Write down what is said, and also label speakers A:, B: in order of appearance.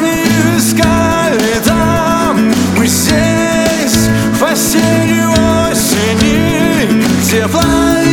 A: не искали там. Мы здесь, в осенней осени Где пламя